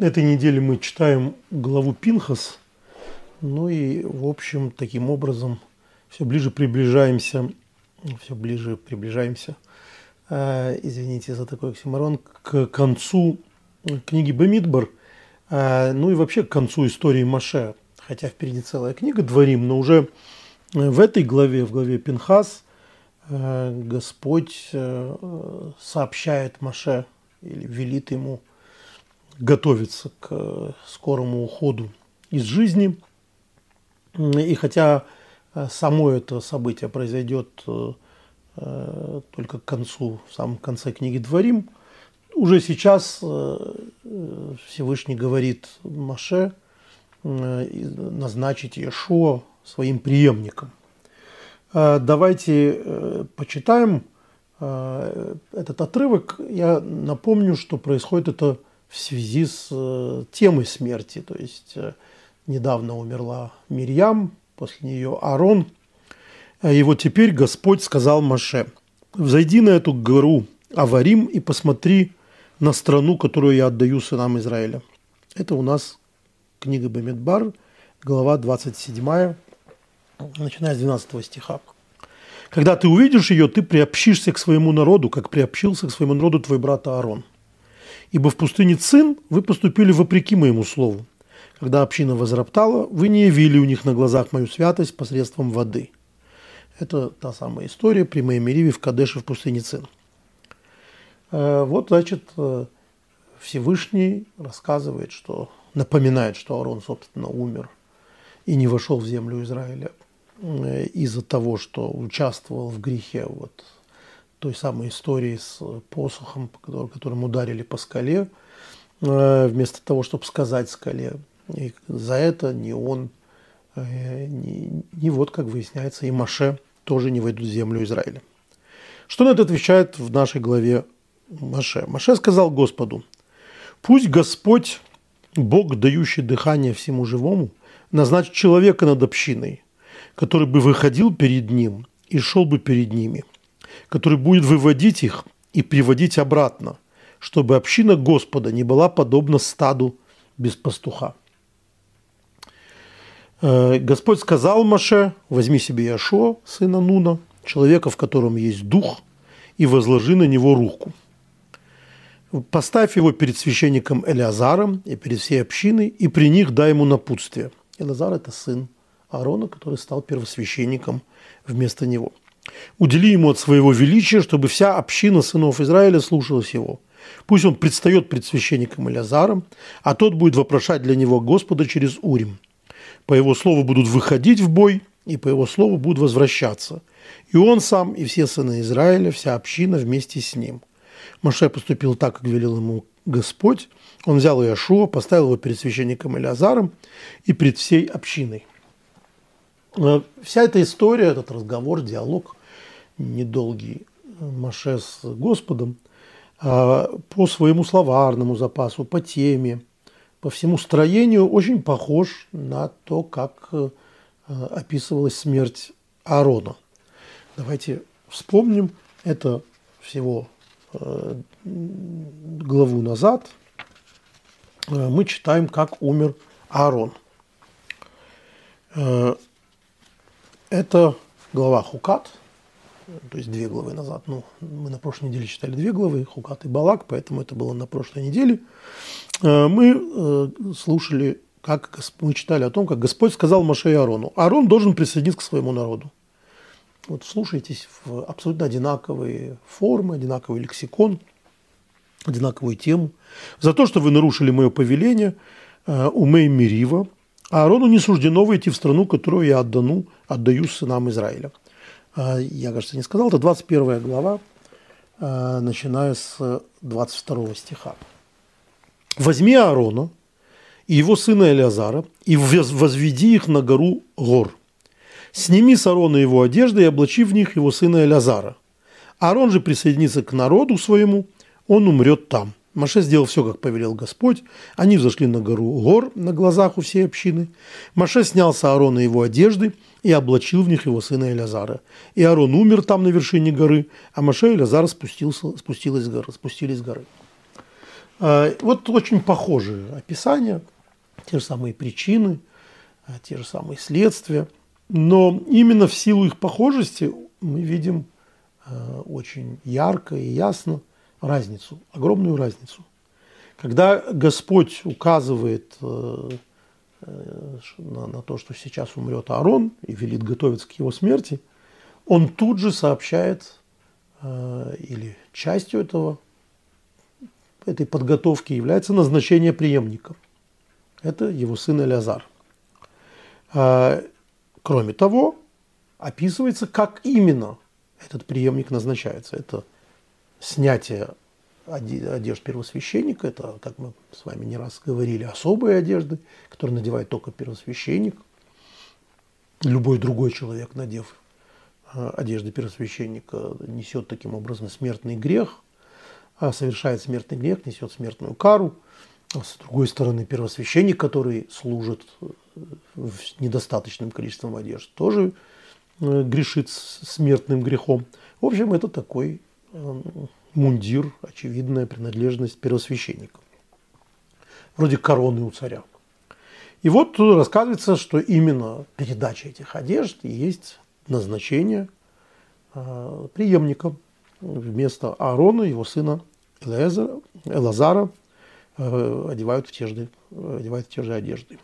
этой неделе мы читаем главу Пинхас. Ну и, в общем, таким образом все ближе приближаемся, все ближе приближаемся, э, извините за такой оксиморон, к концу книги Бемидбар, э, ну и вообще к концу истории Маше. Хотя впереди целая книга «Дворим», но уже в этой главе, в главе Пинхас, э, Господь э, сообщает Маше или велит ему готовиться к скорому уходу из жизни. И хотя э, само это событие произойдет э, э, только к концу, в самом конце книги «Дворим», уже сейчас Всевышний говорит Маше назначить Иешуа своим преемником. Давайте почитаем этот отрывок. Я напомню, что происходит это в связи с э, темой смерти. То есть э, недавно умерла Мирьям, после нее Аарон. И вот теперь Господь сказал Маше, «Взойди на эту гору Аварим и посмотри на страну, которую я отдаю сынам Израиля». Это у нас книга Бамидбар, глава 27, начиная с 12 стиха. «Когда ты увидишь ее, ты приобщишься к своему народу, как приобщился к своему народу твой брат Аарон ибо в пустыне Цин вы поступили вопреки моему слову. Когда община возроптала, вы не явили у них на глазах мою святость посредством воды. Это та самая история при Маемериве в Кадеше в пустыне Цин. Э, вот, значит, э, Всевышний рассказывает, что напоминает, что Аарон, собственно, умер и не вошел в землю Израиля э, из-за того, что участвовал в грехе вот, той самой истории с посохом, которым ударили по скале, э, вместо того, чтобы сказать скале. И за это ни он, э, ни, ни вот, как выясняется, и Маше тоже не войдут в землю Израиля. Что на это отвечает в нашей главе Маше? Маше сказал Господу, «Пусть Господь, Бог, дающий дыхание всему живому, назначит человека над общиной, который бы выходил перед ним и шел бы перед ними, который будет выводить их и приводить обратно, чтобы община Господа не была подобна стаду без пастуха. Э, Господь сказал Маше, возьми себе Яшо, сына Нуна, человека, в котором есть дух, и возложи на него руку. Поставь его перед священником Элиазаром и перед всей общиной, и при них дай ему напутствие. Элиазар – это сын Аарона, который стал первосвященником вместо него – Удели ему от своего величия, чтобы вся община сынов Израиля слушалась его. Пусть он предстает пред священником Илязаром, а тот будет вопрошать для него Господа через Урим. По его слову будут выходить в бой, и по его слову будут возвращаться. И он сам, и все сыны Израиля, вся община вместе с ним. Маше поступил так, как велел ему Господь. Он взял Иошуа, поставил его перед священником Илязаром и перед всей общиной. Э, вся эта история, этот разговор, диалог недолгий Маше с Господом э, по своему словарному запасу, по теме, по всему строению очень похож на то, как э, описывалась смерть Аарона. Давайте вспомним это всего главу назад. Мы читаем, как умер Аарон. Это глава Хукат, то есть две главы назад. Ну, мы на прошлой неделе читали две главы, Хукат и Балак, поэтому это было на прошлой неделе. Э, мы э, слушали, как мы читали о том, как Господь сказал Маше и Аарону. Аарон должен присоединиться к своему народу. Вот слушайтесь в абсолютно одинаковые формы, одинаковый лексикон, одинаковую тему. За то, что вы нарушили мое повеление, э, умей Мирива, а Аарону не суждено войти в страну, которую я отдану, отдаю сынам Израиля. А, я, кажется, не сказал, это 21 глава, а, начиная с 22 стиха. «Возьми Аарона и его сына Элиазара и возведи их на гору гор. Сними с Аарона его одежды и облачи в них его сына Элиазара. Аарон же присоединится к народу своему, он умрет там. Маше сделал все, как повелел Господь. Они взошли на гору гор на глазах у всей общины. Маше снял с Аарона его одежды и облачил в них его сына Элязара. И Аарон умер там на вершине горы, а Маше и Элязар спустился, спустились с спустились с горы. Вот очень похожие описания, те же самые причины, те же самые следствия. Но именно в силу их похожести мы видим очень ярко и ясно разницу, огромную разницу. Когда Господь указывает на, на то, что сейчас умрет Аарон и велит готовиться к его смерти, он тут же сообщает э, или частью этого, этой подготовки является назначение преемника. Это его сын Элиазар. Э, кроме того, описывается, как именно этот преемник назначается. Это снятие одежд первосвященника, это, как мы с вами не раз говорили, особые одежды, которые надевает только первосвященник. Любой другой человек, надев э, одежды первосвященника, несет таким образом смертный грех, а совершает смертный грех, несет смертную кару. А с другой стороны, первосвященник, который служит э, недостаточным количеством одежд, тоже э, грешит смертным грехом. В общем, это такой мундир, очевидная принадлежность первосвященника. Вроде короны у царя. И вот рассказывается, что именно передача этих одежд есть назначение э, преемника. Вместо Аарона, его сына Элазара, Элазара одевают, в те же, одевают в те же одежды.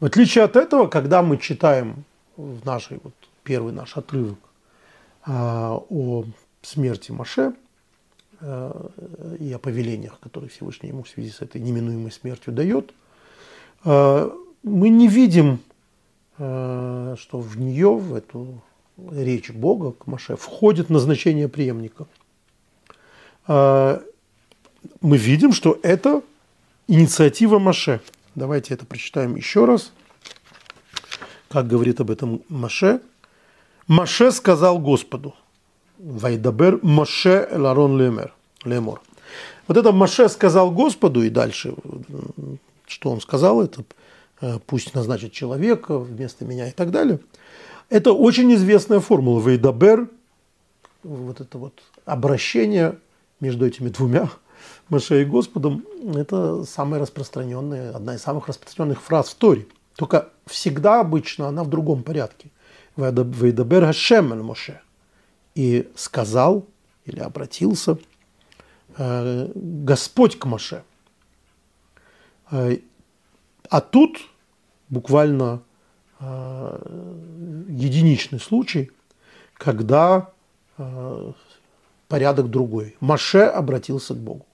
В отличие от этого, когда мы читаем в нашей, вот, первый наш отрывок э, о смерти Маше, Э, и о повелениях, которые Всевышний ему в связи с этой неминуемой смертью дает, э, мы не видим, э, что в нее, в эту речь Бога к Маше, входит назначение преемника. Мы видим, что это инициатива Маше. Давайте это прочитаем еще раз. Как говорит об этом Маше. Маше сказал Господу – Вайдабер Моше Эларон Лемер. Лемор. Вот это Моше сказал Господу, и дальше, что он сказал, это э, пусть назначит человека вместо меня и так далее. Это очень известная формула. Вейдабер, вот это вот обращение между этими двумя, Моше и Господом, это самая распространенная, одна из самых распространенных фраз в Торе. Только всегда обычно она в другом порядке. Вейдабер Хашем Моше и сказал или обратился э, Господь к Маше. Э, а тут буквально э, единичный случай, когда порядок другой. Маше обратился к Богу.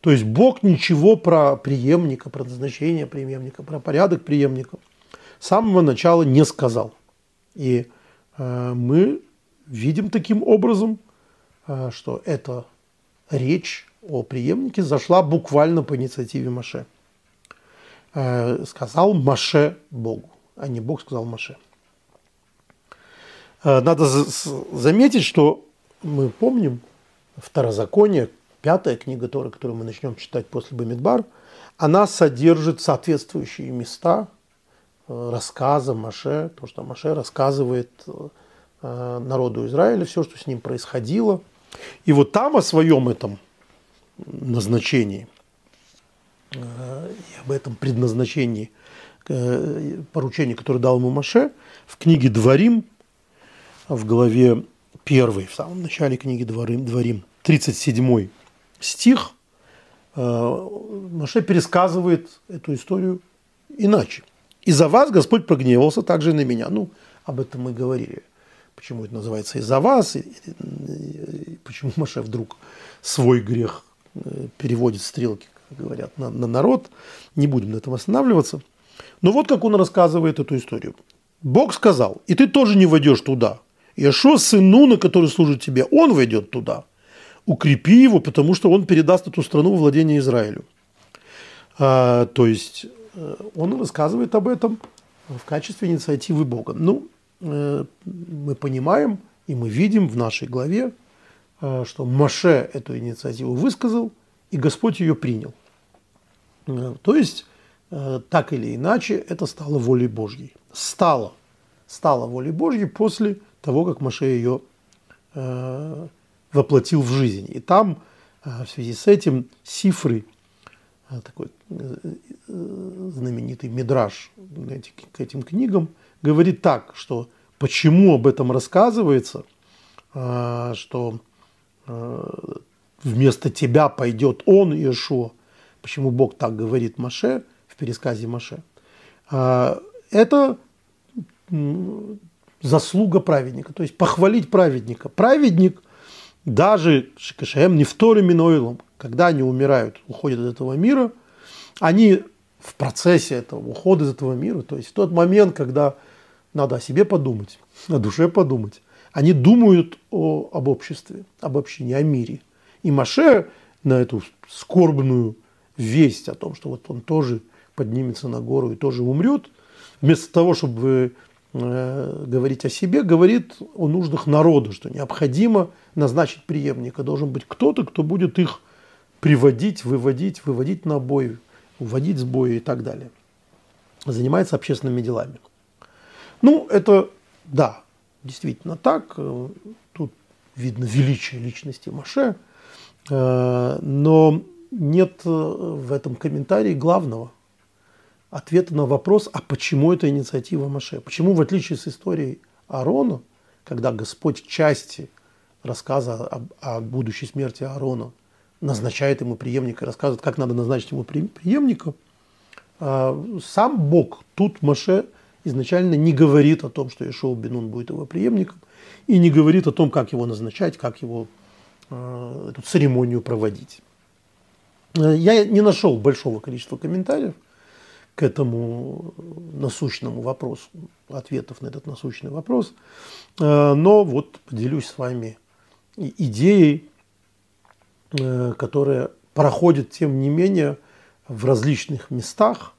То есть Бог ничего про преемника, про назначение преемника, про порядок преемника с самого начала не сказал. И мы видим таким образом, э, что эта речь о преемнике зашла буквально по инициативе Маше. Э, сказал Маше Богу, а не Бог сказал Маше. Э, надо заметить, что мы помним Второзаконие, пятая книга Торы, которую мы начнем читать после Бамидбар, она содержит соответствующие места рассказа Маше, то, что Маше рассказывает Э, народу Израиля, все, что с ним происходило. И вот там о своем этом назначении, э, и об этом предназначении, э, поручении, которое дал ему Маше, в книге «Дворим», в главе 1, в самом начале книги «Дворим», Дворим 37 стих, Маше пересказывает эту историю иначе. «И за вас Господь прогневался также и на меня». Ну, об этом мы говорили почему это называется из-за вас, и, и, и почему Маше вдруг свой грех э, переводит стрелки, как говорят, на, на народ. Не будем на этом останавливаться. Но вот как он рассказывает эту историю. Бог сказал, и ты тоже не войдешь туда. Яшо, сын Нуна, который служит тебе, он войдет туда. Укрепи его, потому что он передаст эту страну в владение Израилю. А, то есть э, он рассказывает об этом в качестве инициативы Бога. Ну, мы понимаем и мы видим в нашей главе, э, что Маше эту инициативу высказал, и Господь ее принял. Э, то есть, так или иначе, это стало волей Божьей. Стало. Стало волей Божьей после того, как Маше ее воплотил в жизнь. И там в связи с этим Сифры такой знаменитый мидраж к этим книгам, говорит так, что почему об этом рассказывается, что вместо тебя пойдет он, Иешуа, почему Бог так говорит Маше в пересказе Маше, это заслуга праведника, то есть похвалить праведника. Праведник, даже Шикашаем, не вторым миноилом, когда они умирают, уходят из этого мира, они в процессе этого ухода из этого мира, то есть в тот момент, когда надо о себе подумать, о душе подумать, они думают о, об обществе, об общине, о мире. И Маше на эту скорбную весть о том, что вот он тоже поднимется на гору и тоже умрет, вместо того, чтобы Э, говорить о себе, говорит о нуждах народа, что необходимо назначить преемника. Должен быть кто-то, кто будет их приводить, выводить, выводить на бой, уводить с боя и так далее. Занимается общественными делами. Ну, это, да, действительно так. Тут видно величие личности Маше, э, но нет в этом комментарии главного – ответа на вопрос, а почему это инициатива Маше? Почему, в отличие с историей Аарона, когда Господь части рассказа о, о будущей смерти Аарона назначает ему преемника, рассказывает, как надо назначить ему преемника, сам Бог тут Маше изначально не говорит о том, что Ишоу Бенун будет его преемником, и не говорит о том, как его назначать, как его а, эту церемонию проводить. Я не нашел большого количества комментариев – к этому насущному вопросу, ответов на этот насущный вопрос. Э, но вот поделюсь с вами идеей, э, которая проходит, тем не менее, в различных местах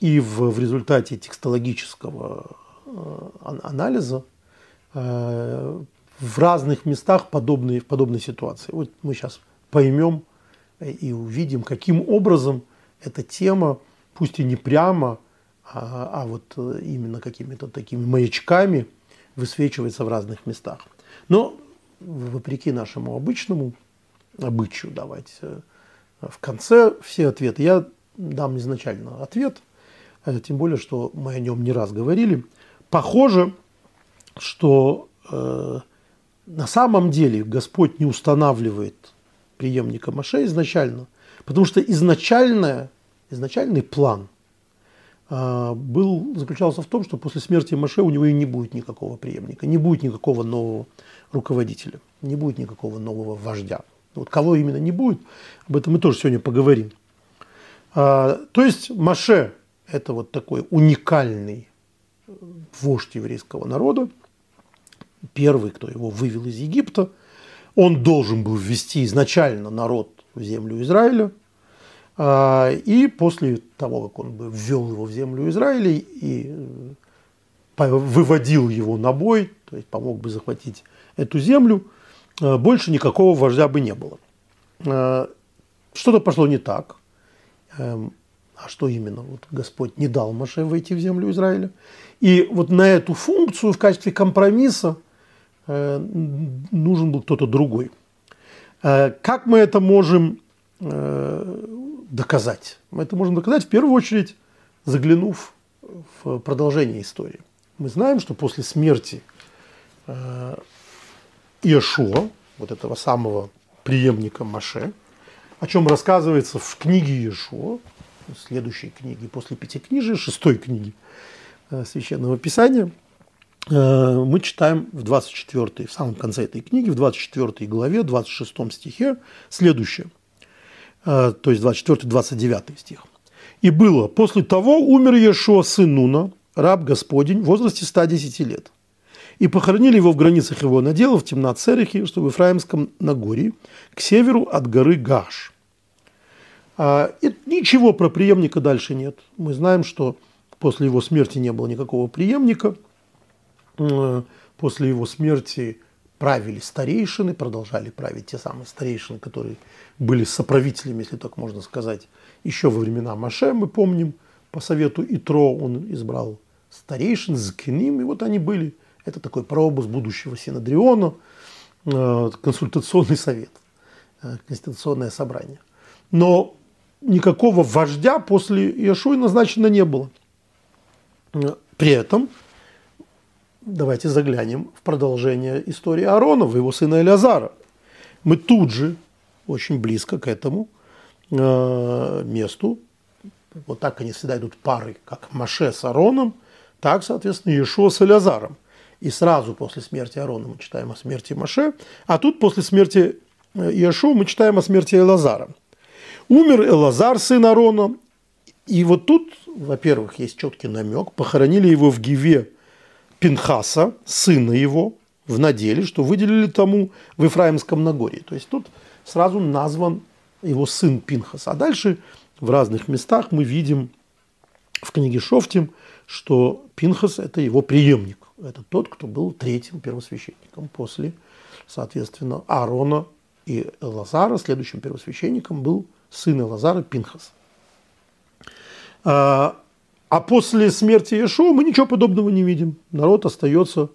и в, в результате текстологического э, анализа в разных местах подобные, подобной ситуации. Вот мы сейчас поймем и увидим, каким образом эта тема пусть и не прямо, а, а вот э, именно какими-то такими маячками высвечивается в разных местах. Но вопреки нашему обычному обычаю давать э, в конце все ответы, я дам изначально ответ, э, тем более, что мы о нем не раз говорили. Похоже, что э, на самом деле Господь не устанавливает преемника Маше изначально, потому что изначальное изначальный план а, был, заключался в том, что после смерти Маше у него и не будет никакого преемника, не будет никакого нового руководителя, не будет никакого нового вождя. Вот кого именно не будет, об этом мы тоже сегодня поговорим. А, то есть Маше – это вот такой уникальный вождь еврейского народа, первый, кто его вывел из Египта. Он должен был ввести изначально народ в землю Израиля – а, и после того, как он бы ввел его в землю Израиля и э, выводил его на бой, то есть помог бы захватить эту землю, э, больше никакого вождя бы не было. Э, что-то пошло не так. А что именно? Вот Господь не дал Маше войти в землю Израиля. И вот на эту функцию в качестве компромисса нужен был кто-то другой. Как мы это можем доказать? Мы это можем доказать в первую очередь, заглянув в продолжение истории. Мы знаем, что после смерти э, Иешуа, вот этого самого преемника Маше, о чем рассказывается в книге Иешуа, следующей книге после Пятикнижия, шестой книги э, Священного Писания, э, мы читаем в 24 в самом конце этой книги, в 24 главе, 26 стихе следующее. Э, то есть 24-29 стих. «И было, после того умер Ешуа сын Нуна, раб Господень, в возрасте 110 лет. И похоронили его в границах его надела в Темнацерихе, что в Ефраимском Нагорье, к северу от горы Гаш». А, и ничего про преемника дальше нет. Мы знаем, что после его смерти не было никакого преемника. После его смерти правили старейшины, продолжали править те самые старейшины, которые были соправителями, если так можно сказать, еще во времена Маше, мы помним, по совету Итро он избрал старейшин, Закиним, и вот они были. Это такой прообраз будущего Синодриона, э, консультационный совет, э, конституционное собрание. Но никакого вождя после Иешуи назначено не было. При этом давайте заглянем в продолжение истории Аарона, его сына Элязара. Мы тут же, очень близко к этому э, месту, вот так они всегда идут пары, как Маше с Аароном, так, соответственно, Иешуа с Элязаром. И сразу после смерти Аарона мы читаем о смерти Маше, а тут после смерти э, Иешуа мы читаем о смерти Элазара. Умер Элазар, сын Аарона, и вот тут, во-первых, есть четкий намек, похоронили его в Гиве Пинхаса, сына его, в наделе, что выделили тому в Ифраимском Нагорье. То есть тут сразу назван его сын Пинхас. А дальше в разных местах мы видим в книге Шофтим, что Пинхас – это его преемник. Это тот, кто был третьим первосвященником после, соответственно, Аарона и Лазара. Следующим первосвященником был сын Лазара Пинхас. А, а после смерти Иешуа мы ничего подобного не видим. Народ остается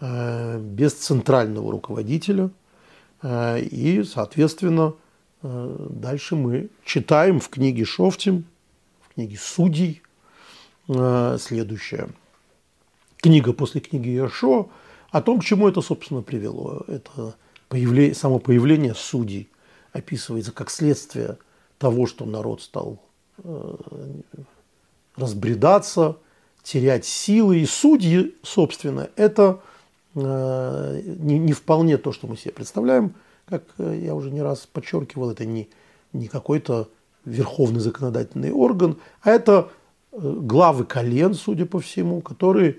э, без центрального руководителя. Э, и, соответственно, э, дальше мы читаем в книге Шофтим, в книге Судей, следующее. Книга после книги Иешуа о том, к чему это, собственно, привело. Это появление, само появление судей описывается как следствие того, что народ стал разбредаться, терять силы. И судьи, собственно, это э, не, не вполне то, что мы себе представляем. Как э, я уже не раз подчеркивал, это не, не какой-то верховный законодательный орган, а это э, главы колен, судя по всему, которые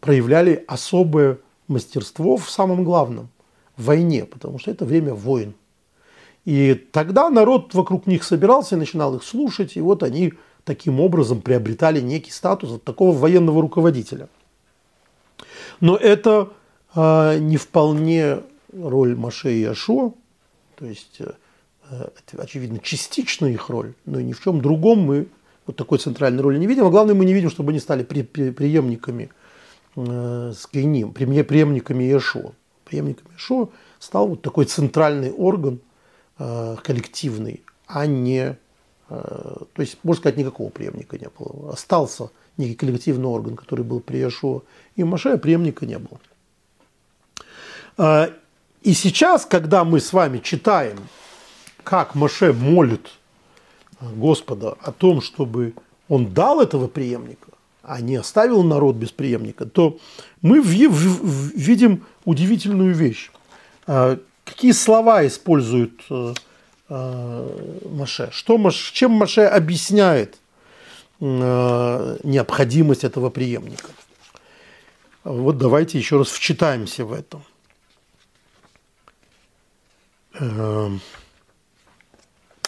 проявляли особое мастерство в самом главном – в войне, потому что это время войн. И тогда народ вокруг них собирался и начинал их слушать, и вот они таким образом приобретали некий статус вот такого военного руководителя. Но это э, не вполне роль Маше и Ашо, то есть, э, это, очевидно, частично их роль, но и ни в чем другом мы вот такой центральной роли не видим. А главное, мы не видим, чтобы они стали при, при, преемниками э, с Кейним, преемниками Иешуа. Преемниками Иешуа стал вот такой центральный орган, коллективный, а не Э, то есть, можно сказать, никакого преемника не было. Остался некий коллективный орган, который был при Иешуа, и Маше а преемника не было. Э, и сейчас, когда мы с вами читаем, как Маше молит Господа о том, чтобы он дал этого преемника, а не оставил народ без преемника, то мы видим удивительную вещь. Э, какие слова используют Э, Маше. Что, чем Маше объясняет э, необходимость этого преемника? Вот давайте еще раз вчитаемся в это. Э,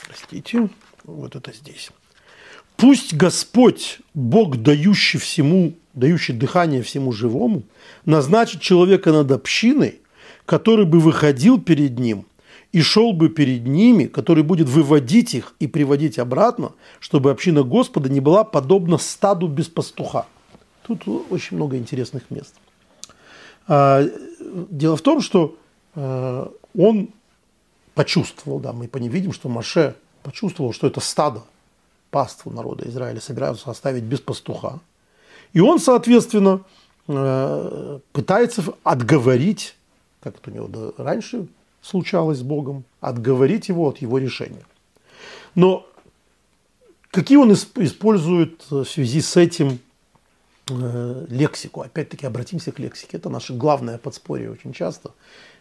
простите, вот это здесь. Пусть Господь, Бог, дающий всему, дающий дыхание всему живому, назначит человека над общиной, который бы выходил перед ним – и шел бы перед ними, который будет выводить их и приводить обратно, чтобы община Господа не была подобна стаду без пастуха. Тут очень много интересных мест. А, дело в том, что а, он почувствовал, да, мы по ней видим, что Маше почувствовал, что это стадо, паства народа Израиля собираются оставить без пастуха. И он, соответственно, а, пытается отговорить, как это у него раньше случалось с Богом, отговорить его от его решения. Но какие он использует в связи с этим э, лексику? Опять-таки обратимся к лексике. Это наше главное подспорье очень часто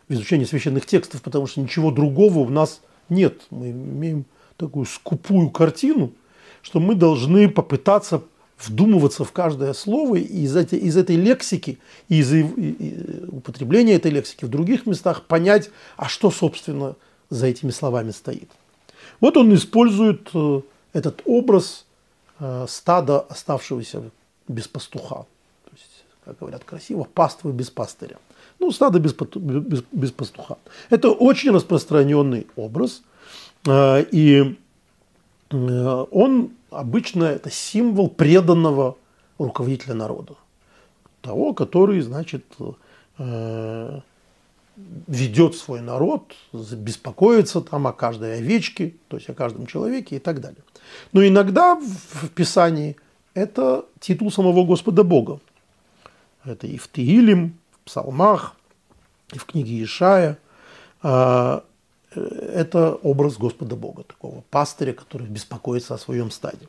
в изучении священных текстов, потому что ничего другого у нас нет. Мы имеем такую скупую картину, что мы должны попытаться вдумываться в каждое слово и из, этой, из этой лексики, и из и, употребления этой лексики в других местах понять, а что, собственно, за этими словами стоит. Вот он использует э, этот образ э, стада, оставшегося без пастуха. То есть, как говорят красиво, паствы без пастыря. Ну, стадо без, без, без пастуха. Это очень распространенный образ. Э, и он обычно это символ преданного руководителя народа. Того, который, значит, э, ведет свой народ, беспокоится там о каждой овечке, то есть о каждом человеке и так далее. Но иногда в Писании это титул самого Господа Бога. Это и в Теилим, в Псалмах, и в книге Ишая. Э, это образ Господа Бога, такого пастыря, который беспокоится о своем стаде.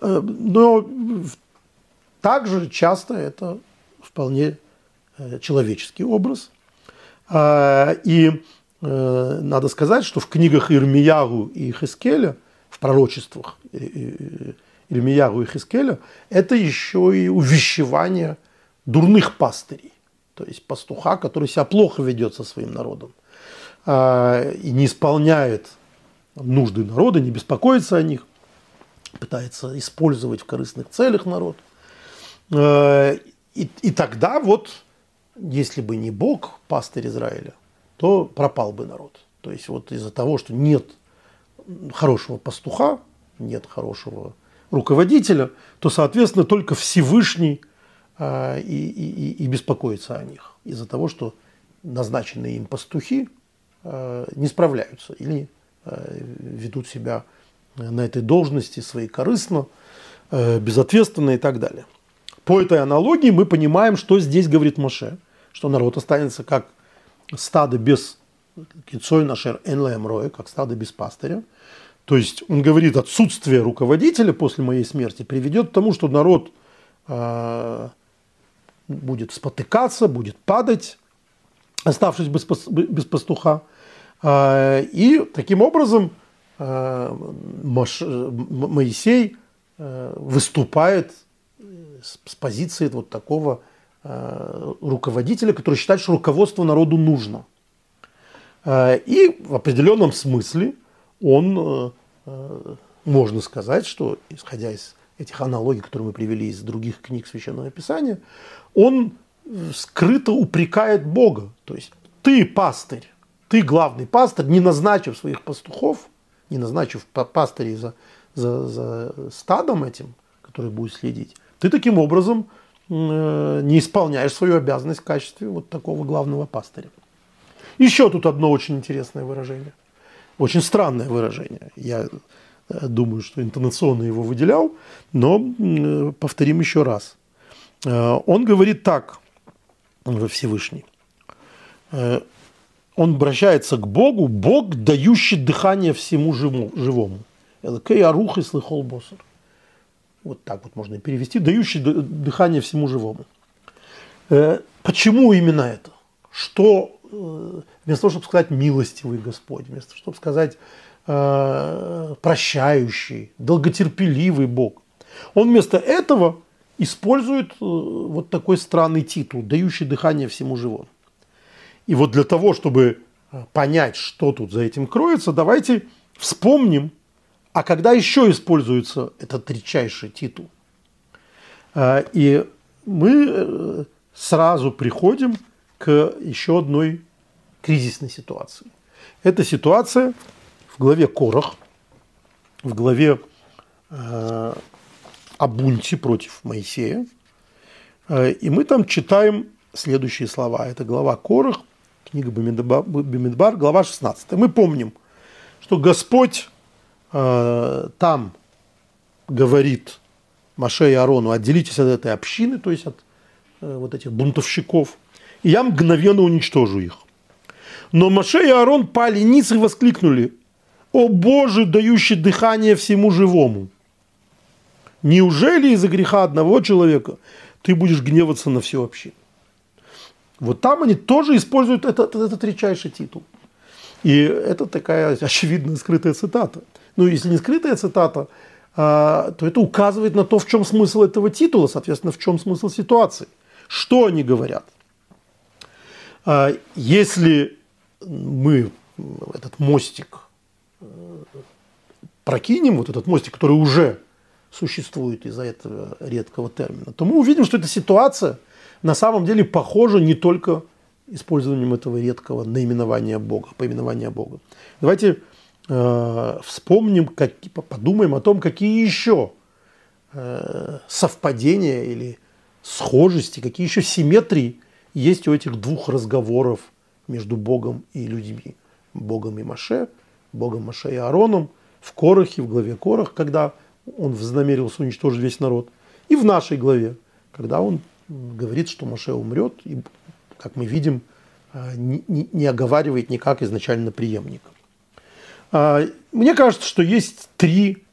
Э, но также часто это вполне э, человеческий образ. А, и надо сказать, что в книгах Ирмиягу и Хискеля, в пророчествах Ирмиягу и Хискеля, это еще и увещевание дурных пастырей, то есть пастуха, который себя плохо ведет со своим народом и не исполняет нужды народа, не беспокоится о них, пытается использовать в корыстных целях народ. А, и, и тогда вот, если бы не Бог, пастырь Израиля, то пропал бы народ. То есть вот из-за того, что нет хорошего пастуха, нет хорошего руководителя, то, соответственно, только Всевышний а, и, и, и беспокоится о них из-за того, что назначенные им пастухи а, не справляются или а, ведут себя на этой должности свои корыстно, безответственно и так далее. По этой аналогии мы понимаем, что здесь говорит Моше, что народ останется как стадо без кицой нашер энлаем как стадо без пастыря. То есть он говорит, отсутствие руководителя после моей смерти приведет к тому, что народ будет спотыкаться, будет падать, оставшись без, без пастуха. А, и таким образом а, Моисей а, выступает с позиции вот такого руководителя, который считает, что руководство народу нужно. И в определенном смысле он, можно сказать, что, исходя из этих аналогий, которые мы привели из других книг Священного Писания, он скрыто упрекает Бога. То есть ты пастырь, ты главный пастырь, не назначив своих пастухов, не назначив пастырей за, за, за стадом этим, который будет следить, ты таким образом э, не исполняешь свою обязанность в качестве вот такого главного пастыря. Еще тут одно очень интересное выражение. Очень странное выражение. Я э, думаю, что интонационно его выделял, но э, повторим еще раз. Э, он говорит так во Всевышний. Э, он обращается к Богу, Бог, дающий дыхание всему живому. Элкей арух и слыхол босер. Вот так вот можно перевести. Дающий дыхание всему живому. Э, почему именно это? Что вместо того, чтобы сказать милостивый Господь, вместо того, чтобы сказать прощающий, долготерпеливый Бог, он вместо этого используют э, вот такой странный титул, дающий дыхание всему живому. И вот для того, чтобы э, понять, что тут за этим кроется, давайте вспомним, а когда еще используется этот редчайший титул. Э, и мы сразу приходим к еще одной кризисной ситуации. Это ситуация в главе Корах, в главе о бунте против Моисея. Э, и мы там читаем следующие слова. Это глава Корах, книга Бемидбар, глава 16. Мы помним, что Господь э, там говорит Маше и Арону, отделитесь от этой общины, то есть от э, вот этих бунтовщиков, и я мгновенно уничтожу их. Но Маше и Арон пали ниц и воскликнули, «О Боже, дающий дыхание всему живому!» Неужели из-за греха одного человека ты будешь гневаться на всю общину? Вот там они тоже используют этот, этот редчайший титул. И это такая очевидная скрытая цитата. Ну, если не скрытая цитата, а, то это указывает на то, в чем смысл этого титула, соответственно, в чем смысл ситуации. Что они говорят? А, если мы этот мостик э, прокинем, вот этот мостик, который уже существует из-за этого редкого термина, то мы увидим, что эта ситуация на самом деле похожа не только использованием этого редкого наименования Бога, поименования Бога. Давайте э, вспомним, как, подумаем о том, какие еще э, совпадения или схожести, какие еще симметрии есть у этих двух разговоров между Богом и людьми. Богом и Маше, Богом Маше и Аароном, в Корохе, в главе Корох, когда он вознамерился уничтожить весь народ, и в нашей главе, когда он говорит, что Маше умрет, и, как мы видим, а, не, не, не оговаривает никак изначально преемника. А, мне кажется, что есть три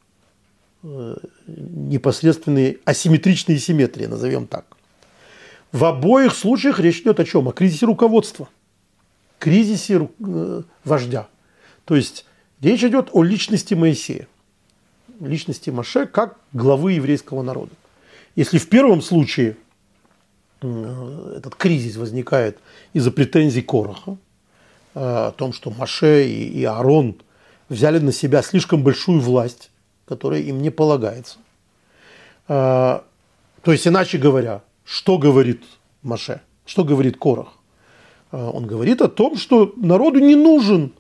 э, непосредственные асимметричные симметрии, назовем так. В обоих случаях речь идет о чем? О кризисе руководства, кризисе э, вождя. То есть речь идет о личности Моисея, личности Маше как главы еврейского народа. Если в первом случае э, этот кризис возникает из-за претензий Короха, э, о том, что Маше и Аарон взяли на себя слишком большую власть, которая им не полагается. То есть, иначе говоря, что говорит Маше? Что говорит Корах? Он говорит о том, что народу не нужен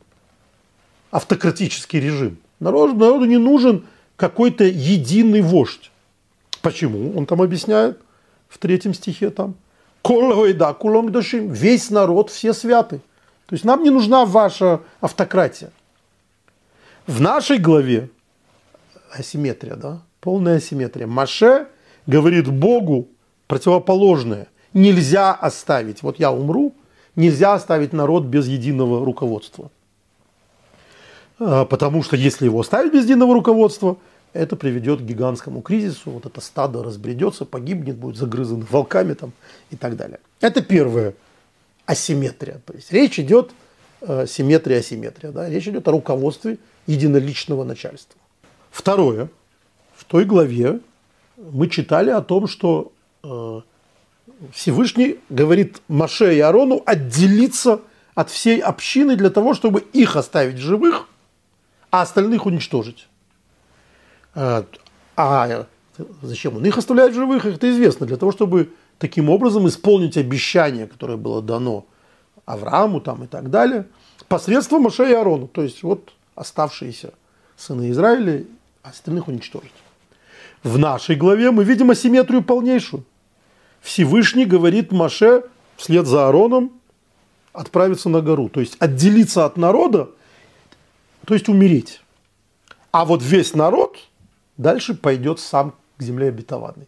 автократический режим. Народу, народу не нужен какой-то единый вождь. Почему? Он там объясняет в третьем стихе там. да, душим. Весь народ, все святы. То есть нам не нужна ваша автократия. В нашей главе асимметрия, да, полная асимметрия. Маше говорит Богу, противоположное. Нельзя оставить, вот я умру, нельзя оставить народ без единого руководства. А, потому что если его оставить без единого руководства, это приведет к гигантскому кризису, вот это стадо разбредется, погибнет, будет загрызано волками там и так далее. Это первое асимметрия. То есть речь идет э, симметрия, асимметрия. Да? Речь идет о руководстве единоличного начальства. Второе. В той главе мы читали о том, что Э, Всевышний говорит Маше и Арону отделиться от всей общины для того, чтобы их оставить живых, а остальных уничтожить. Э, а зачем он их оставляет живых, это известно, для того, чтобы таким образом исполнить обещание, которое было дано Аврааму там и так далее, посредством Маше и Арону, то есть вот оставшиеся сыны Израиля, остальных уничтожить. В нашей главе мы видим асимметрию полнейшую. Всевышний говорит Маше вслед за Аароном отправиться на гору, то есть отделиться от народа, то есть умереть. А вот весь народ дальше пойдет сам к земле обетованной.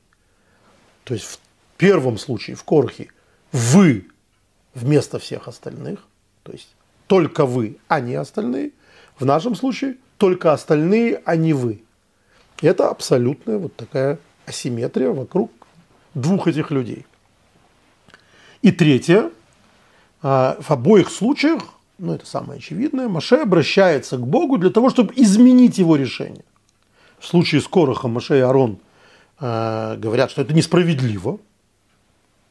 То есть в первом случае, в Корхе, вы вместо всех остальных, то есть только вы, а не остальные. В нашем случае только остальные, а не вы. Это абсолютная вот такая асимметрия вокруг двух этих людей. И третье, а, в обоих случаях, ну это самое очевидное, Маше обращается к Богу для того, чтобы изменить его решение. В случае с Корохом Маше и Арон а, говорят, что это несправедливо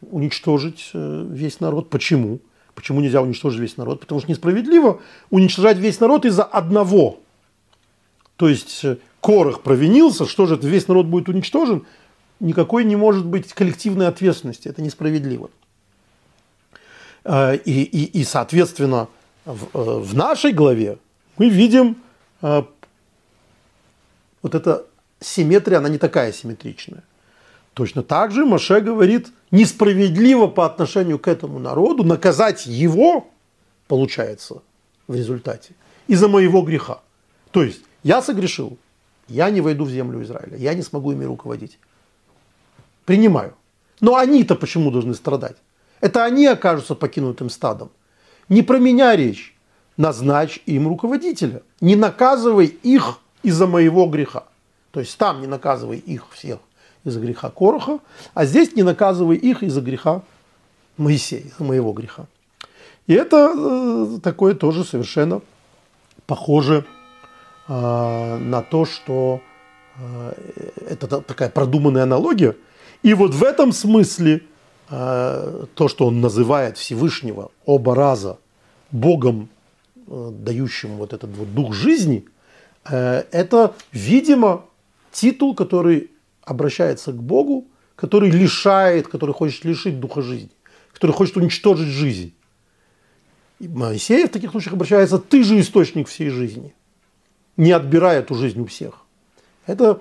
уничтожить э, весь народ. Почему? Почему нельзя уничтожить весь народ? Потому что несправедливо уничтожать весь народ из-за одного. То есть э, Корох провинился, что же это, весь народ будет уничтожен? никакой не может быть коллективной ответственности. Это несправедливо. Э, и, и, и соответственно, в, э, в нашей главе мы видим э, вот эта симметрия, она не такая симметричная. Точно так же Маше говорит, несправедливо по отношению к этому народу наказать его, получается, в результате, из-за моего греха. То есть я согрешил, я не войду в землю Израиля, я не смогу ими руководить принимаю. Но они-то почему должны страдать? Это они окажутся покинутым стадом. Не про меня речь. Назначь им руководителя. Не наказывай их из-за моего греха. То есть там не наказывай их всех из-за греха Короха, а здесь не наказывай их из-за греха Моисея, из-за моего греха. И это э, такое тоже совершенно похоже э, на то, что э, это такая продуманная аналогия – и вот в этом смысле то, что он называет Всевышнего оба раза Богом, э, дающим вот этот вот дух жизни, э, это, видимо, титул, который обращается к Богу, который лишает, который хочет лишить духа жизни, который хочет уничтожить жизнь. И Моисей в таких случаях обращается, ты же источник всей жизни, не отбирая эту жизнь у всех. Это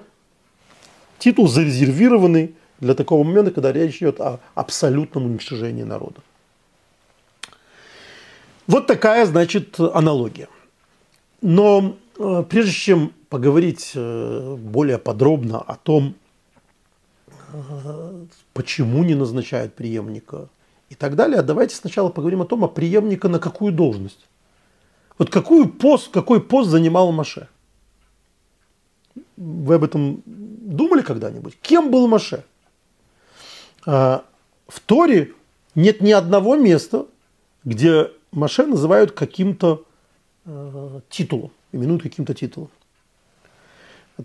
титул зарезервированный для такого момента, когда речь идет о абсолютном уничтожении народа. Вот такая, значит, аналогия. Но э, прежде чем поговорить э, более подробно о том, э, почему не назначают преемника и так далее, давайте сначала поговорим о том, а преемника на какую должность. Вот какую пост, какой пост занимал Маше? Вы об этом думали когда-нибудь? Кем был Маше? А, в Торе нет ни одного места, где Маше называют каким-то э, титулом, именуют каким-то титулом.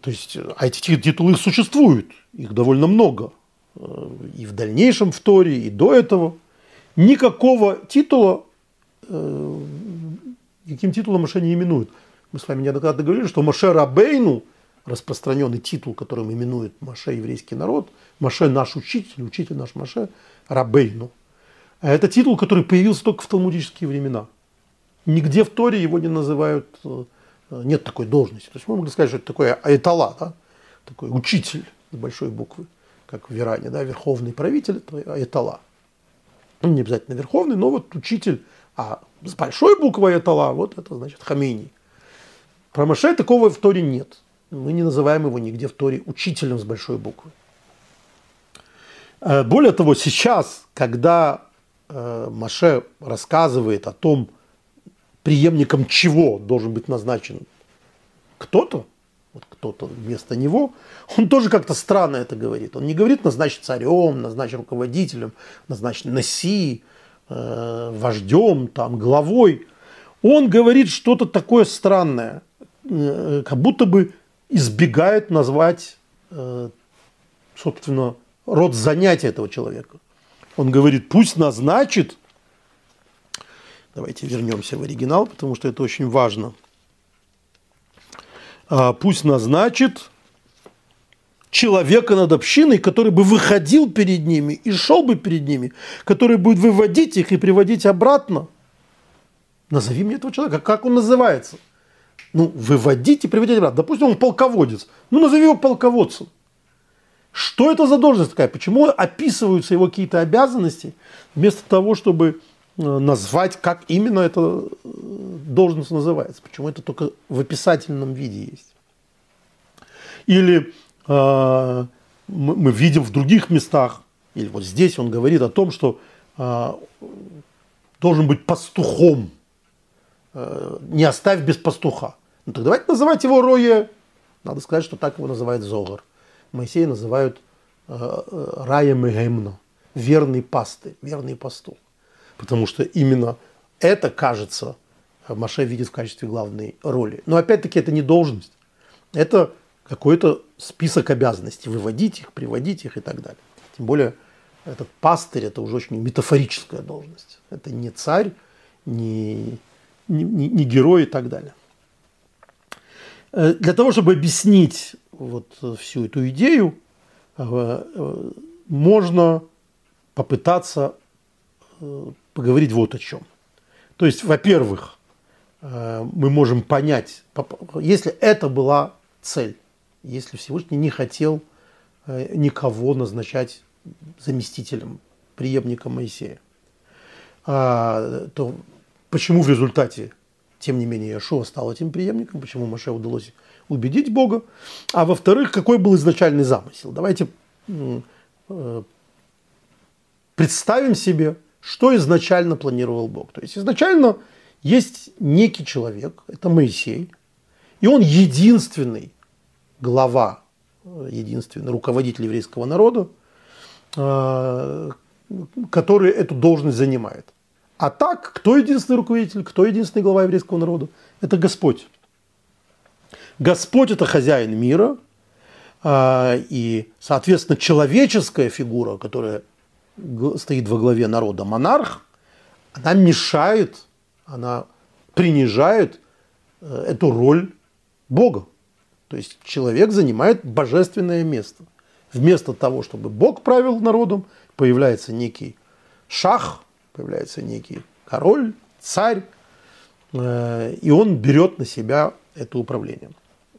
То есть, а эти титулы существуют, их довольно много. Э, и в дальнейшем в Торе, и до этого. Никакого титула, э, каким титулом Маше не именуют. Мы с вами неоднократно говорили, что Маше Рабейну, распространенный титул, которым именует Маше еврейский народ, Маше наш учитель, учитель наш Маше, Рабейну. А это титул, который появился только в талмудические времена. Нигде в Торе его не называют э, Э, нет такой должности. То есть мы могли сказать, что это такой айтала, да? такой учитель с большой буквы, как в Иране, да? верховный правитель, это айтала. Ну, не обязательно верховный, но вот учитель, а с большой буквой айтала, вот это значит Хамейни. Про Маше такого в Торе нет. Мы не называем его нигде в Торе учителем с большой буквы. Э, более того, сейчас, когда э, Маше рассказывает о том, преемником чего должен быть назначен кто-то, вот кто-то вместо него, он тоже как-то странно это говорит. Он не говорит назначить царем, назначить руководителем, назначить наси, э, вождем, там, главой. Он говорит что-то такое странное, э, как будто бы избегает назвать, э, собственно, род занятия этого человека. Он говорит, пусть назначит Давайте вернемся в оригинал, потому что это очень важно. А, пусть назначит человека над общиной, который бы выходил перед ними и шел бы перед ними, который будет выводить их и приводить обратно. Назови мне этого человека. Как он называется? Ну, выводить и приводить обратно. Допустим, он полководец. Ну, назови его полководцем. Что это за должность такая? Почему описываются его какие-то обязанности, вместо того, чтобы Э, назвать, как именно эта э, должность называется, почему это только в описательном виде есть. Или э, мы видим в других местах, или вот здесь он говорит о том, что э, должен быть пастухом, не оставь без пастуха. Ну так давайте называть его Рое. Надо сказать, что так его называет Зогар. Моисея называют э, э Раем и верный пасты, верный пастух потому что именно это, кажется, Маше видит в качестве главной роли. Но опять-таки это не должность, это какой-то список обязанностей, выводить их, приводить их и так далее. Тем более этот пастырь – это уже очень метафорическая должность. Это не царь, не, не, не герой и так далее. Э, для того, чтобы объяснить вот всю эту идею, э, э, можно попытаться поговорить вот о чем. То есть, во-первых, э, мы можем понять, если это была цель, если Всевышний не хотел э, никого назначать заместителем, преемником Моисея, а, то почему в результате, тем не менее, Иешуа стал этим преемником, почему Маше удалось убедить Бога, а во-вторых, какой был изначальный замысел. Давайте э, представим себе, что изначально планировал Бог. То есть изначально есть некий человек, это Моисей, и он единственный глава, единственный руководитель еврейского народа, э, который эту должность занимает. А так, кто единственный руководитель, кто единственный глава еврейского народа? Это Господь. Господь – это хозяин мира, э, и, соответственно, человеческая фигура, которая стоит во главе народа монарх, она мешает, она принижает э, эту роль Бога. То есть человек занимает божественное место. Вместо того, чтобы Бог правил народом, появляется некий шах, появляется некий король, царь, э, и он берет на себя это управление.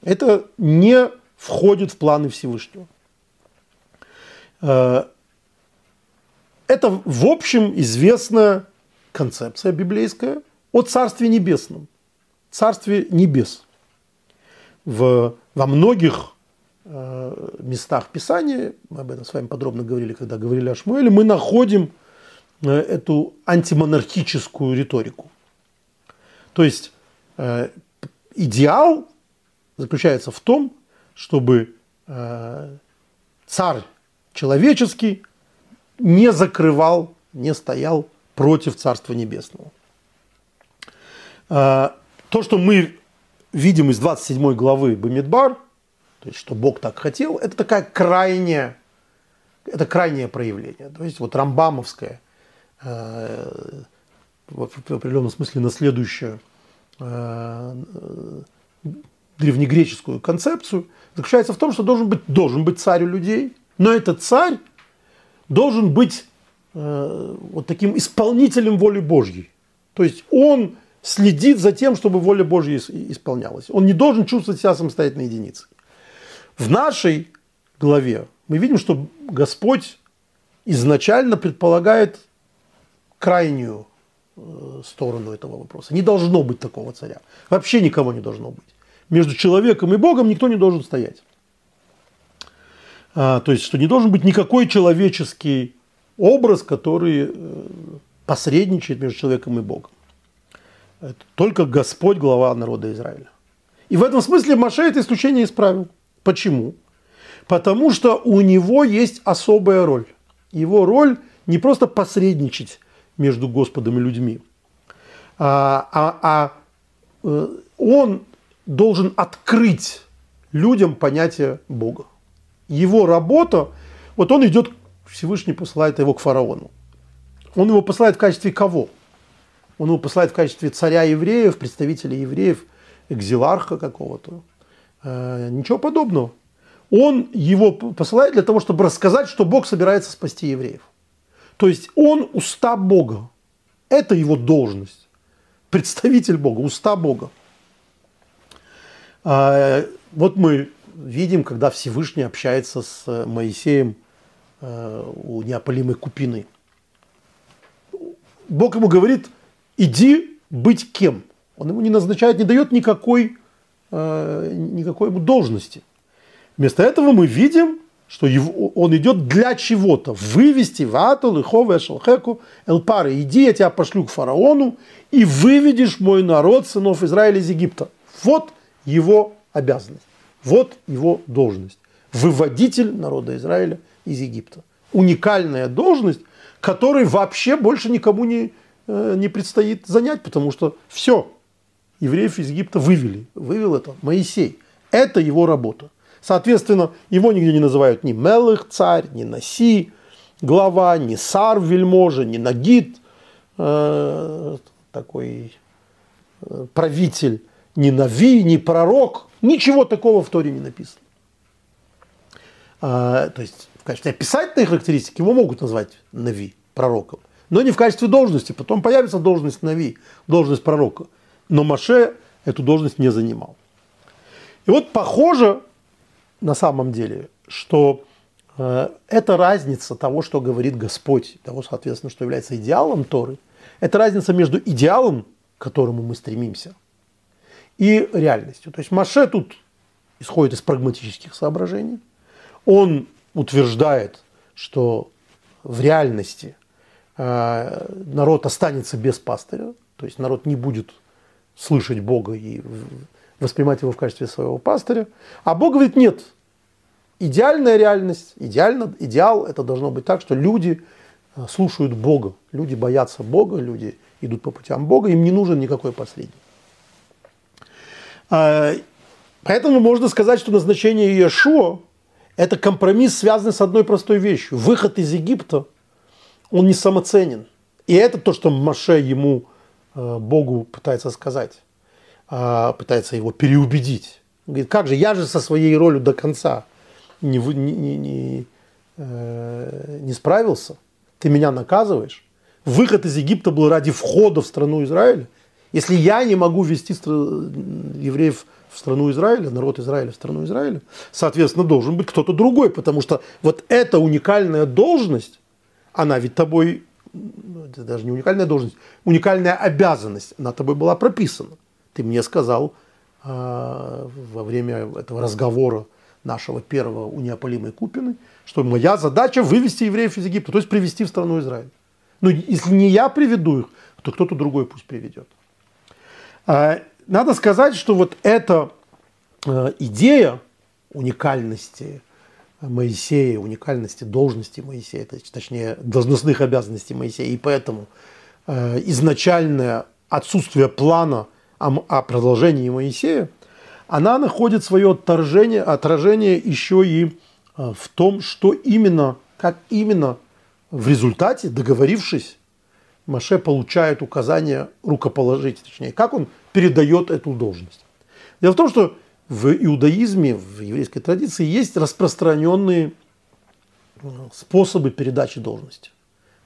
Это не входит в планы Всевышнего. Э, это, в общем, известная концепция библейская о Царстве Небесном, Царстве Небес. В, во многих э, местах Писания, мы об этом с вами подробно говорили, когда говорили о Шмуэле, мы находим эту антимонархическую риторику. То есть э, идеал заключается в том, чтобы э, царь человеческий не закрывал, не стоял против Царства Небесного. Э, то, что мы видим из 27 главы Бамидбар, то есть, что Бог так хотел, это такая крайняя, это крайнее проявление. То есть, вот рамбамовское, э, в определенном смысле наследующее э, древнегреческую концепцию, заключается в том, что должен быть, должен быть царь у людей, но этот царь должен быть э, вот таким исполнителем воли Божьей. То есть он следит за тем, чтобы воля Божья исполнялась. Он не должен чувствовать себя самостоятельной единицей. В нашей главе мы видим, что Господь изначально предполагает крайнюю э, сторону этого вопроса. Не должно быть такого царя. Вообще никого не должно быть между человеком и Богом никто не должен стоять. А, то есть, что не должен быть никакой человеческий образ, который э, посредничает между человеком и Богом. Это только Господь, глава народа Израиля. И в этом смысле Маше это исключение исправил. Почему? Потому что у него есть особая роль. Его роль не просто посредничать между Господом и людьми, а, а, а э, он должен открыть людям понятие Бога. Его работа, вот он идет, Всевышний посылает его к фараону. Он его посылает в качестве кого? Он его посылает в качестве царя евреев, представителя евреев, экзиларха какого-то. Э, ничего подобного. Он его посылает для того, чтобы рассказать, что Бог собирается спасти евреев. То есть он уста Бога. Это его должность. Представитель Бога, уста Бога. А, вот мы видим, когда Всевышний общается с Моисеем э, у неопалимой купины. Бог ему говорит, иди быть кем. Он ему не назначает, не дает никакой, э, никакой ему должности. Вместо этого мы видим, что его, он идет для чего-то. Вывести вату, лиховы, шалхеку, элпары. Иди, я тебя пошлю к фараону, и выведешь мой народ, сынов Израиля из Египта. Вот его обязанность. Вот его должность. Выводитель народа Израиля из Египта. Уникальная должность, которой вообще больше никому не, э, не предстоит занять, потому что все, евреев из Египта вывели. Вывел это Моисей. Это его работа. Соответственно, его нигде не называют ни Мелых царь, ни Наси, глава, ни Сар вельможа, ни Нагид, э, такой э, правитель ни Нави, ни пророк, ничего такого в Торе не написано. А, то есть в качестве описательной характеристики его могут назвать Нави, пророком, но не в качестве должности. Потом появится должность Нави, должность пророка. Но Маше эту должность не занимал. И вот похоже на самом деле, что э, это разница того, что говорит Господь, того, соответственно, что является идеалом Торы, это разница между идеалом, к которому мы стремимся – и реальностью. То есть Маше тут исходит из прагматических соображений. Он утверждает, что в реальности э, народ останется без пастыря, то есть народ не будет слышать Бога и воспринимать его в качестве своего пастыря. А Бог говорит, нет, идеальная реальность, идеально, идеал это должно быть так, что люди э, слушают Бога, люди боятся Бога, люди идут по путям Бога, им не нужен никакой посредник. А, поэтому можно сказать, что назначение Иешуа – это компромисс, связанный с одной простой вещью. Выход из Египта, он не самоценен. И это то, что Маше ему, э, Богу, пытается сказать, а, пытается его переубедить. Он говорит, как же, я же со своей ролью до конца не, не, не, э, не справился, ты меня наказываешь. Выход из Египта был ради входа в страну Израиля. Если я не могу ввести евреев в страну Израиля, народ Израиля в страну Израиля, соответственно, должен быть кто-то другой, потому что вот эта уникальная должность, она ведь тобой это даже не уникальная должность, уникальная обязанность, она тобой была прописана. Ты мне сказал э, во время этого разговора нашего первого у неопалимой Купины, что моя задача вывести евреев из Египта, то есть привести в страну Израиль. Но если не я приведу их, то кто-то другой пусть приведет. А, надо сказать, что вот эта э, идея уникальности Моисея, уникальности должности Моисея, точнее должностных обязанностей Моисея, и поэтому э, изначальное отсутствие плана о, продолжении Моисея, она находит свое отражение, отражение еще и э, в том, что именно, как именно в результате, договорившись, Маше получает указание рукоположить, точнее, как он передает эту должность. Дело в том, что в иудаизме, в еврейской традиции есть распространенные э, способы передачи должности,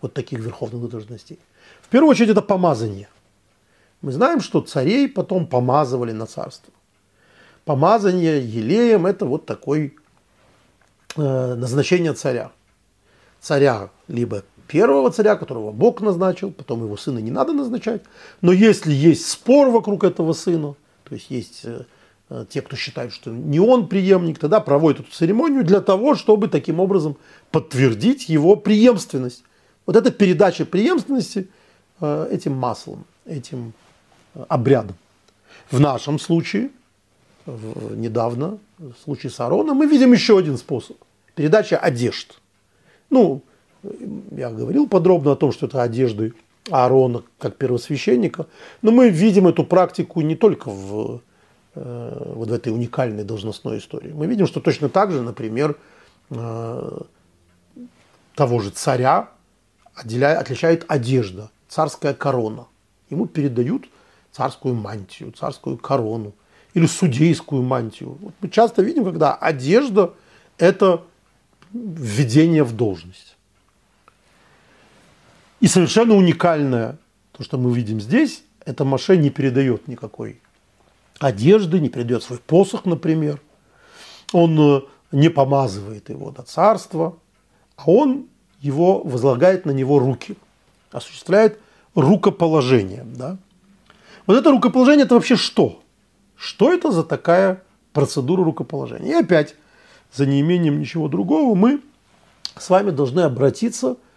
вот таких верховных должностей. В первую очередь это помазание. Мы знаем, что царей потом помазывали на царство. Помазание елеем – это вот такое э, назначение царя. Царя либо первого царя, которого Бог назначил, потом его сына не надо назначать. Но если есть спор вокруг этого сына, то есть есть э, э, те, кто считает, что не он преемник, тогда проводят эту церемонию для того, чтобы таким образом подтвердить его преемственность. Вот эта передача преемственности этим маслом, этим обрядом. В нашем случае, недавно, в случае с Аароном, мы видим еще один способ. Передача одежд. Ну, я говорил подробно о том, что это одежды Аарона как первосвященника, но мы видим эту практику не только в э, вот в этой уникальной должностной истории. Мы видим, что точно так же, например, э, того же царя отличает одежда, царская корона. Ему передают царскую мантию, царскую корону или судейскую мантию. Вот мы часто видим, когда одежда – это введение в должность. И совершенно уникальное, то, что мы видим здесь, это Маше не передает никакой одежды, не передает свой посох, например. Он э, не помазывает его до царства, а он его возлагает на него руки, осуществляет рукоположение. Да? Вот это рукоположение это вообще что? Что это за такая процедура рукоположения? И опять, за неимением ничего другого, мы с вами должны обратиться –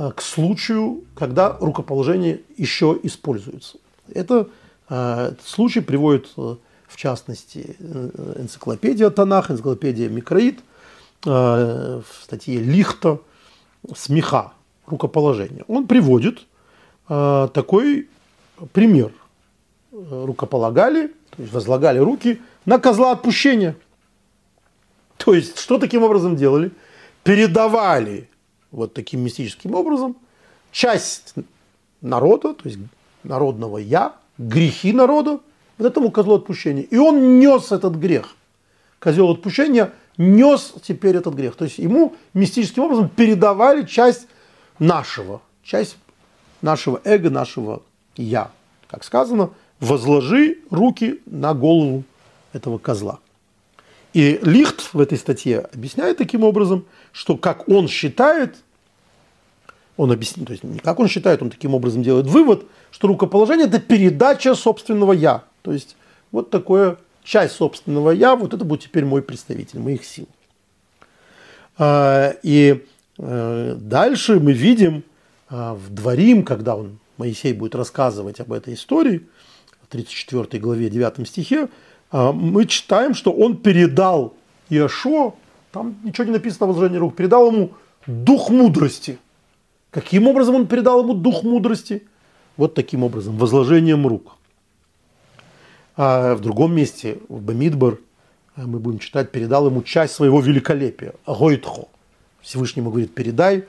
Э, к случаю, когда рукоположение еще используется. Это, э, этот случай приводит, э, в частности, энциклопедия Танах, энциклопедия Микроид, в статье Лихта «Смеха. Рукоположение». Он приводит такой пример. Рукополагали, то есть возлагали руки на козла отпущения. То есть, что таким образом делали? Передавали вот таким мистическим образом часть народа, то есть народного я, грехи народа, вот этому козлу отпущения. И он нес этот грех. Козел отпущения нес теперь этот грех. То есть ему мистическим образом передавали часть нашего, часть нашего эго, нашего я. Как сказано, возложи руки на голову этого козла. И Лихт в этой статье объясняет таким образом, что как он считает, он объясняет, то есть не как он считает, он таким образом делает вывод, что рукоположение – это передача собственного «я». То есть вот такое часть собственного «я», вот это будет теперь мой представитель, моих сил. А, и э, дальше мы видим а, в Дворим, когда он, Моисей будет рассказывать об этой истории, 34 главе 9 стихе, а, мы читаем, что он передал Иошуа, там ничего не написано о возложении рук, передал ему дух мудрости. Каким образом он передал ему дух мудрости? Вот таким образом, возложением рук. А в другом месте, в Бамидбар, а, мы будем читать, передал ему часть своего великолепия, Гойтхо. Всевышнему говорит, передай.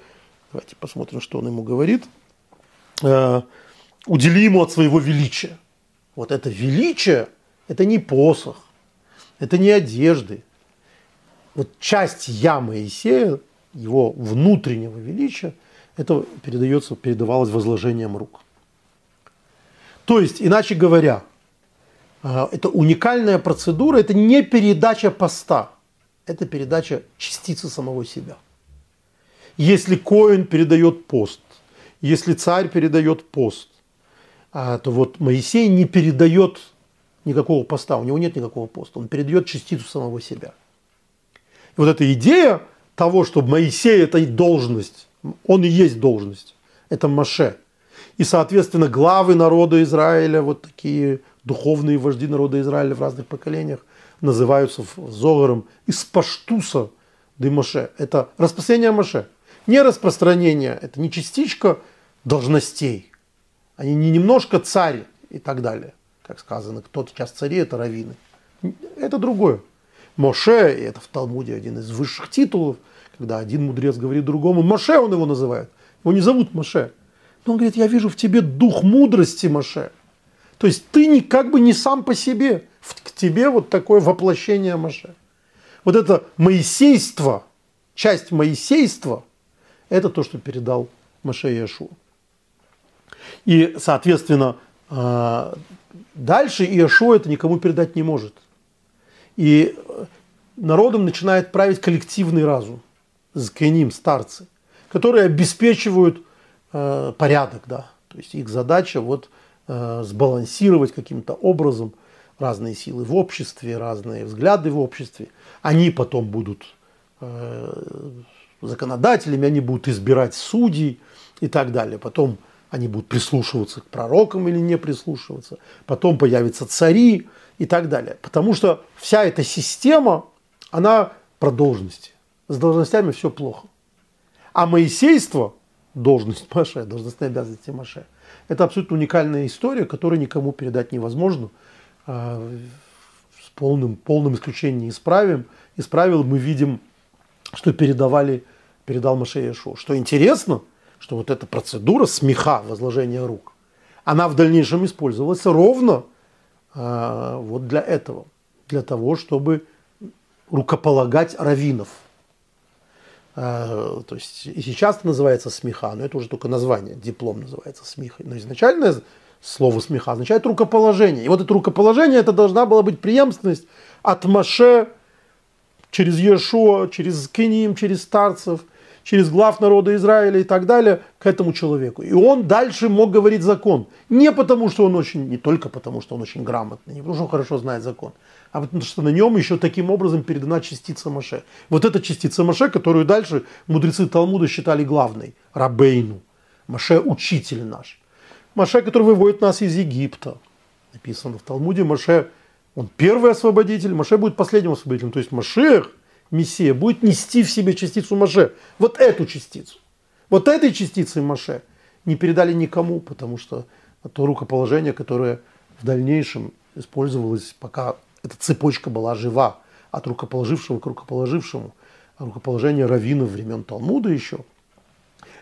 Давайте посмотрим, что он ему говорит. А, удели ему от своего величия. Вот это величие – это не посох, это не одежды. Вот часть я Моисея, его внутреннего величия, это передается, передавалось возложением рук. То есть, иначе говоря, а, это уникальная процедура, это не передача поста, это передача частицы самого себя. Если Коин передает пост, если царь передает пост, а, то вот Моисей не передает никакого поста, у него нет никакого поста, он передает частицу самого себя. И вот эта идея того, что Моисей – это должность, он и есть должность, это Маше. И, соответственно, главы народа Израиля, вот такие духовные вожди народа Израиля в разных поколениях, называются Зогаром из Паштуса де Моше. Это распространение Моше. Не распространение, это не частичка должностей. Они не немножко царь и так далее. Как сказано, кто-то сейчас цари, это раввины. Это другое. Моше, и это в Талмуде один из высших титулов, когда один мудрец говорит другому, Моше он его называет. Его не зовут Моше. Но он говорит, я вижу в тебе дух мудрости, Моше. То есть ты не, как бы не сам по себе. К тебе вот такое воплощение Моше. Вот это моисейство, часть моисейства, это то, что передал Моше Иешуа. И, соответственно, а, дальше Иешуа это никому передать не может. И народом начинает править коллективный разум, зкеним, старцы, которые обеспечивают э, порядок, да. То есть их задача вот э, сбалансировать каким-то образом разные силы в обществе, разные взгляды в обществе. Они потом будут э, законодателями, они будут избирать судей и так далее. Потом они будут прислушиваться к пророкам или не прислушиваться. Потом появятся цари и так далее. Потому что вся эта система, она про должности. С должностями все плохо. А моисейство, должность Маше, должностные обязанности Маше, это абсолютно уникальная история, которую никому передать невозможно. А, с полным, полным исключением из правил, из правил мы видим, что передавали, передал Маше Иешуа. Что интересно, что вот эта процедура смеха, возложения рук, она в дальнейшем использовалась ровно э, вот для этого, для того, чтобы рукополагать раввинов. Э, то есть и сейчас это называется смеха, но это уже только название, диплом называется смехой. Но изначальное слово смеха означает рукоположение. И вот это рукоположение, это должна была быть преемственность от Маше через Иешуа, через Кеним, через старцев, через глав народа Израиля и так далее к этому человеку. И он дальше мог говорить закон. Не потому, что он очень, не только потому, что он очень грамотный, не потому, что он хорошо знает закон, а потому что на нем еще таким образом передана частица Маше. Вот эта частица Маше, которую дальше мудрецы Талмуда считали главной, Рабейну. Маше – учитель наш. Маше, который выводит нас из Египта. Написано в Талмуде, Маше, он первый освободитель, Маше будет последним освободителем. То есть Машех – Мессия будет нести в себе частицу Маше. Вот эту частицу. Вот этой частицы Маше не передали никому, потому что то рукоположение, которое в дальнейшем использовалось, пока эта цепочка была жива, от рукоположившего к рукоположившему, рукоположение раввинов времен Талмуда еще,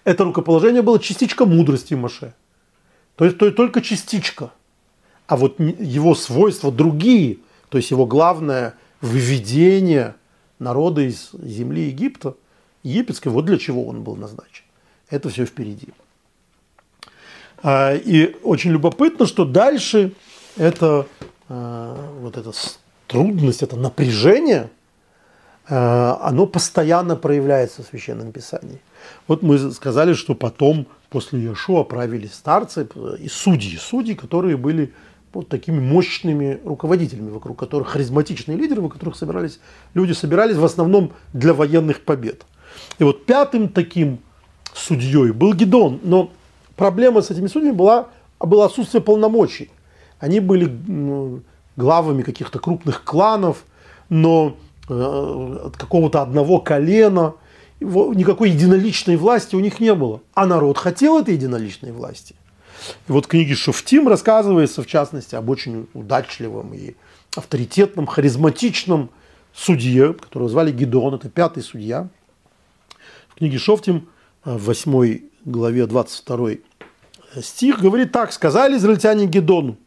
это рукоположение было частичка мудрости Маше. То есть, то есть только частичка. А вот его свойства другие, то есть его главное выведение – народа из земли Египта, египетской, вот для чего он был назначен. Это все впереди. А, и очень любопытно, что дальше это а, вот эта трудность, это напряжение, а, оно постоянно проявляется в Священном Писании. Вот мы сказали, что потом после Иешуа правили старцы и судьи, судьи, которые были вот такими мощными руководителями, вокруг которых харизматичные лидеры, вокруг которых собирались, люди собирались в основном для военных побед. И вот пятым таким судьей был Гедон, но проблема с этими судьями была, было отсутствие полномочий. Они были главами каких-то крупных кланов, но э, от какого-то одного колена, никакой единоличной власти у них не было. А народ хотел этой единоличной власти. И вот в книге Шуфтим рассказывается, в частности, об очень удачливом и авторитетном, харизматичном судье, которого звали Гидеон, это пятый судья. В книге Шофтим, э, в 8 главе 22 стих, говорит так, сказали израильтяне Гедону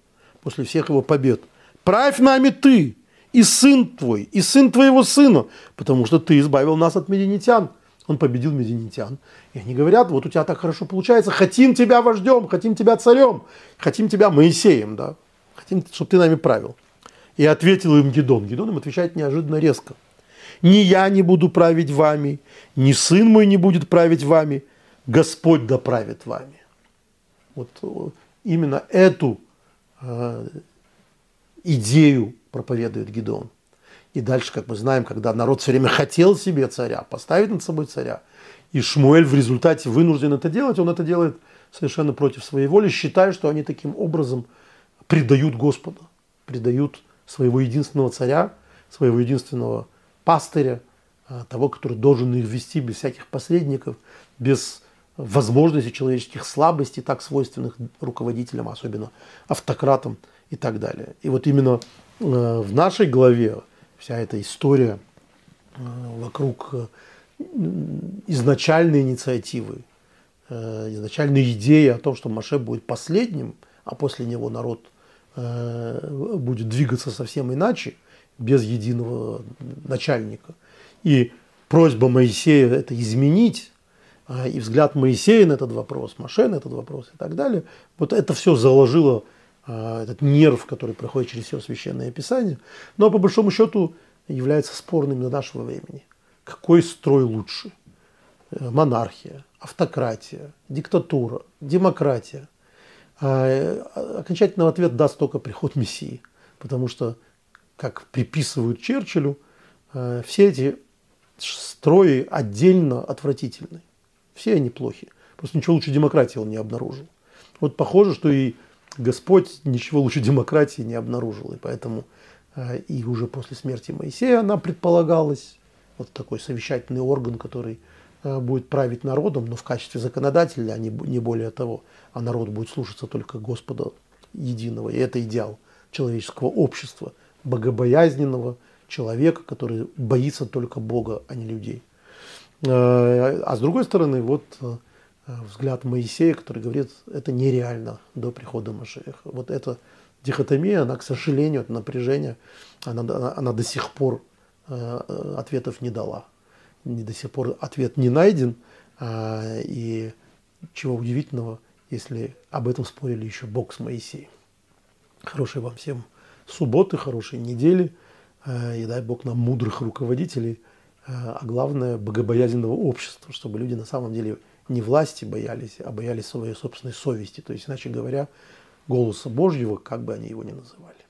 после всех его побед, правь нами ты, и сын твой, и сын твоего сына, потому что ты избавил нас от мединитян – он победил мединитян. И они говорят, вот у тебя так хорошо получается, хотим тебя вождем, хотим тебя царем, хотим тебя Моисеем, да, хотим, чтобы ты нами правил. И ответил им Гедон. Гедон им отвечает неожиданно резко. Ни я не буду править вами, ни сын мой не будет править вами, Господь да правит вами. Вот э, именно эту э, идею проповедует Гедеон. И дальше, как мы знаем, когда народ все время хотел себе царя, поставить над собой царя, и Шмуэль в результате вынужден это делать, он это делает совершенно против своей воли, считая, что они таким образом предают Господа, предают своего единственного царя, своего единственного пастыря, а, того, который должен их вести без всяких посредников, без возможностей человеческих слабостей, так свойственных руководителям, особенно автократам и так далее. И вот именно э, в нашей главе вся эта история э, вокруг э, изначальной инициативы, изначальной идеи о том, что Маше будет последним, а после него народ будет двигаться совсем иначе, без единого начальника. И просьба Моисея это изменить, и взгляд Моисея на этот вопрос, Маше на этот вопрос и так далее, вот это все заложило этот нерв, который проходит через все священное писание, но по большому счету является спорным для нашего времени. Какой строй лучше? Э, монархия, автократия, диктатура, демократия. А, окончательный ответ даст только приход Мессии, потому что, как приписывают Черчиллю, э, все эти строи отдельно отвратительны. Все они плохи. Просто ничего лучше демократии он не обнаружил. Вот похоже, что и Господь ничего лучше демократии не обнаружил. И поэтому э, и уже после смерти Моисея она предполагалась, вот такой совещательный орган, который э, будет править народом, но в качестве законодателя, а не, более того. А народ будет слушаться только Господа единого. И это идеал человеческого общества, богобоязненного человека, который боится только Бога, а не людей. Э, а с другой стороны, вот взгляд Моисея, который говорит, это нереально до прихода Машеха. Вот эта дихотомия, она, к сожалению, это напряжение, она, она, она до сих пор э, ответов не дала. Не до сих пор ответ не найден. И чего удивительного, если об этом спорили еще Бог с Моисеем. Хорошей вам всем субботы, хорошей недели. И дай Бог нам мудрых руководителей – а главное богобоязненного общества, чтобы люди на самом деле не власти боялись, а боялись своей собственной совести, то есть, иначе говоря, голоса Божьего, как бы они его ни называли.